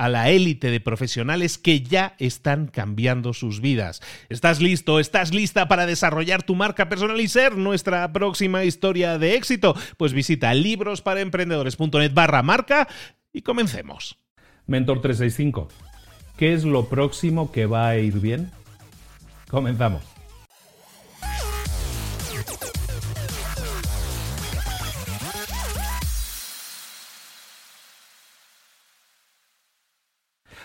a la élite de profesionales que ya están cambiando sus vidas. ¿Estás listo? ¿Estás lista para desarrollar tu marca personal y ser nuestra próxima historia de éxito? Pues visita librosparaemprendedores.net barra marca y comencemos. Mentor 365. ¿Qué es lo próximo que va a ir bien? Comenzamos.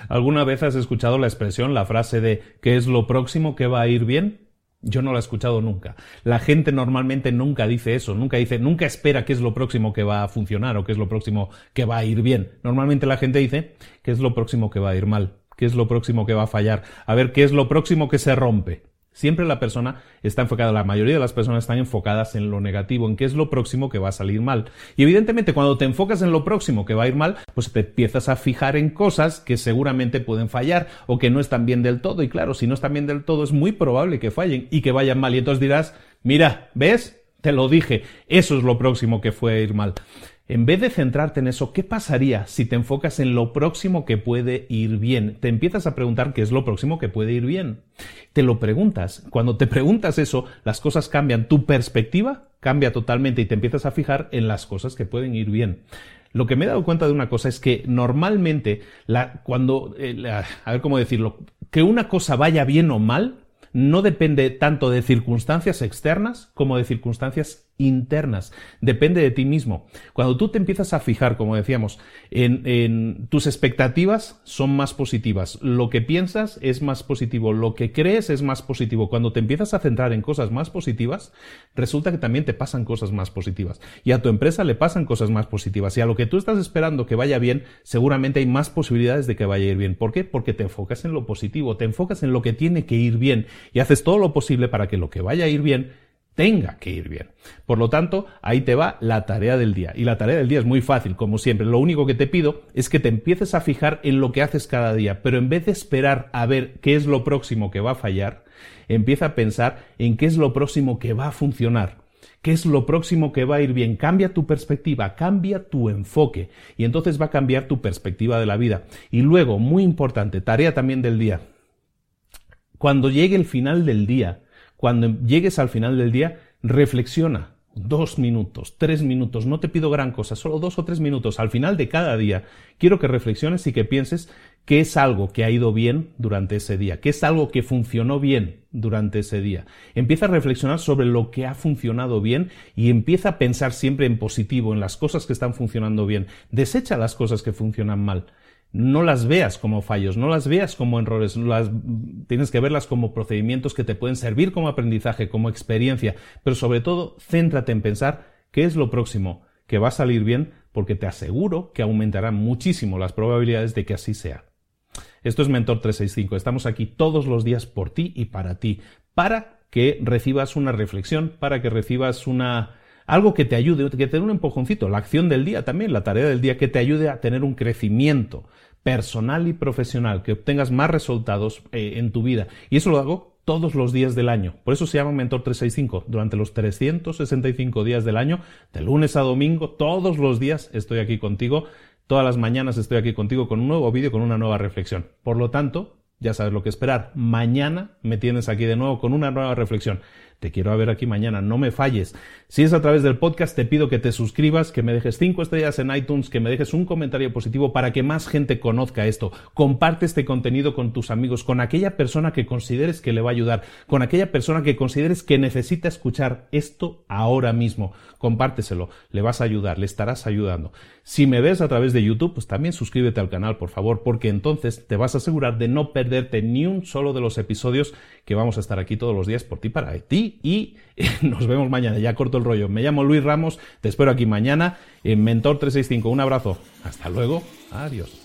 ¿Alguna vez has escuchado la expresión, la frase de ¿qué es lo próximo que va a ir bien? Yo no la he escuchado nunca. La gente normalmente nunca dice eso, nunca dice, nunca espera qué es lo próximo que va a funcionar o qué es lo próximo que va a ir bien. Normalmente la gente dice qué es lo próximo que va a ir mal, qué es lo próximo que va a fallar, a ver qué es lo próximo que se rompe. Siempre la persona está enfocada, la mayoría de las personas están enfocadas en lo negativo, en qué es lo próximo que va a salir mal. Y evidentemente cuando te enfocas en lo próximo que va a ir mal, pues te empiezas a fijar en cosas que seguramente pueden fallar o que no están bien del todo. Y claro, si no están bien del todo es muy probable que fallen y que vayan mal. Y entonces dirás, mira, ¿ves? Te lo dije, eso es lo próximo que fue a ir mal. En vez de centrarte en eso, ¿qué pasaría si te enfocas en lo próximo que puede ir bien? Te empiezas a preguntar qué es lo próximo que puede ir bien. Te lo preguntas. Cuando te preguntas eso, las cosas cambian. Tu perspectiva cambia totalmente y te empiezas a fijar en las cosas que pueden ir bien. Lo que me he dado cuenta de una cosa es que normalmente, cuando, eh, a ver cómo decirlo, que una cosa vaya bien o mal, no depende tanto de circunstancias externas como de circunstancias internas. Depende de ti mismo. Cuando tú te empiezas a fijar, como decíamos, en, tus expectativas son más positivas. Lo que piensas es más positivo. Lo que crees es más positivo. Cuando te empiezas a centrar en cosas más positivas, resulta que también te pasan cosas más positivas. Y a tu empresa le pasan cosas más positivas. Y a lo que tú estás esperando que vaya bien, seguramente hay más posibilidades de que vaya a ir bien. ¿Por qué? Porque te enfocas en lo positivo, te enfocas en lo que tiene que ir bien y haces todo lo posible para que lo que vaya a ir bien tenga que ir bien. Por lo tanto, ahí te va la tarea del día. Y la tarea del día es muy fácil, como siempre. Lo único que te pido es que te empieces a fijar en lo que haces cada día, pero en vez de esperar a ver qué es lo próximo que va a fallar, empieza a pensar en qué es lo próximo que va a funcionar. ¿Qué es lo próximo que va a ir bien? Cambia tu perspectiva, cambia tu enfoque y entonces va a cambiar tu perspectiva de la vida. Y luego, muy importante, tarea también del día. Cuando llegue el final del día, cuando llegues al final del día, reflexiona. Dos minutos, tres minutos, no te pido gran cosa, solo dos o tres minutos al final de cada día. Quiero que reflexiones y que pienses qué es algo que ha ido bien durante ese día, qué es algo que funcionó bien durante ese día. Empieza a reflexionar sobre lo que ha funcionado bien y empieza a pensar siempre en positivo, en las cosas que están funcionando bien. Desecha las cosas que funcionan mal no las veas como fallos, no las veas como errores, las, tienes que verlas como procedimientos que te pueden servir como aprendizaje, como experiencia, pero sobre todo céntrate en pensar qué es lo próximo que va a salir bien, porque te aseguro que aumentarán muchísimo las probabilidades de que así sea. Esto es Mentor 365, estamos aquí todos los días por ti y para ti, para que recibas una reflexión, para que recibas una algo que te ayude, que te dé un empujoncito, la acción del día también, la tarea del día que te ayude a tener un crecimiento personal y profesional, que obtengas más resultados eh, en tu vida. Y eso lo hago todos los días del año. Por eso se llama Mentor 365. Durante los 365 días del año, de lunes a domingo, todos los días estoy aquí contigo. Todas las mañanas estoy aquí contigo con un nuevo vídeo, con una nueva reflexión. Por lo tanto, ya sabes lo que esperar. Mañana me tienes aquí de nuevo con una nueva reflexión. Te quiero ver aquí mañana, no me falles. Si es a través del podcast, te pido que te suscribas, que me dejes cinco estrellas en iTunes, que me dejes un comentario positivo para que más gente conozca esto. Comparte este contenido con tus amigos, con aquella persona que consideres que le va a ayudar, con aquella persona que consideres que necesita escuchar esto ahora mismo. Compárteselo, le vas a ayudar, le estarás ayudando. Si me ves a través de YouTube, pues también suscríbete al canal, por favor, porque entonces te vas a asegurar de no perderte ni un solo de los episodios que vamos a estar aquí todos los días por ti para ti y nos vemos mañana. Ya corto el rollo. Me llamo Luis Ramos, te espero aquí mañana en Mentor 365. Un abrazo. Hasta luego. Adiós.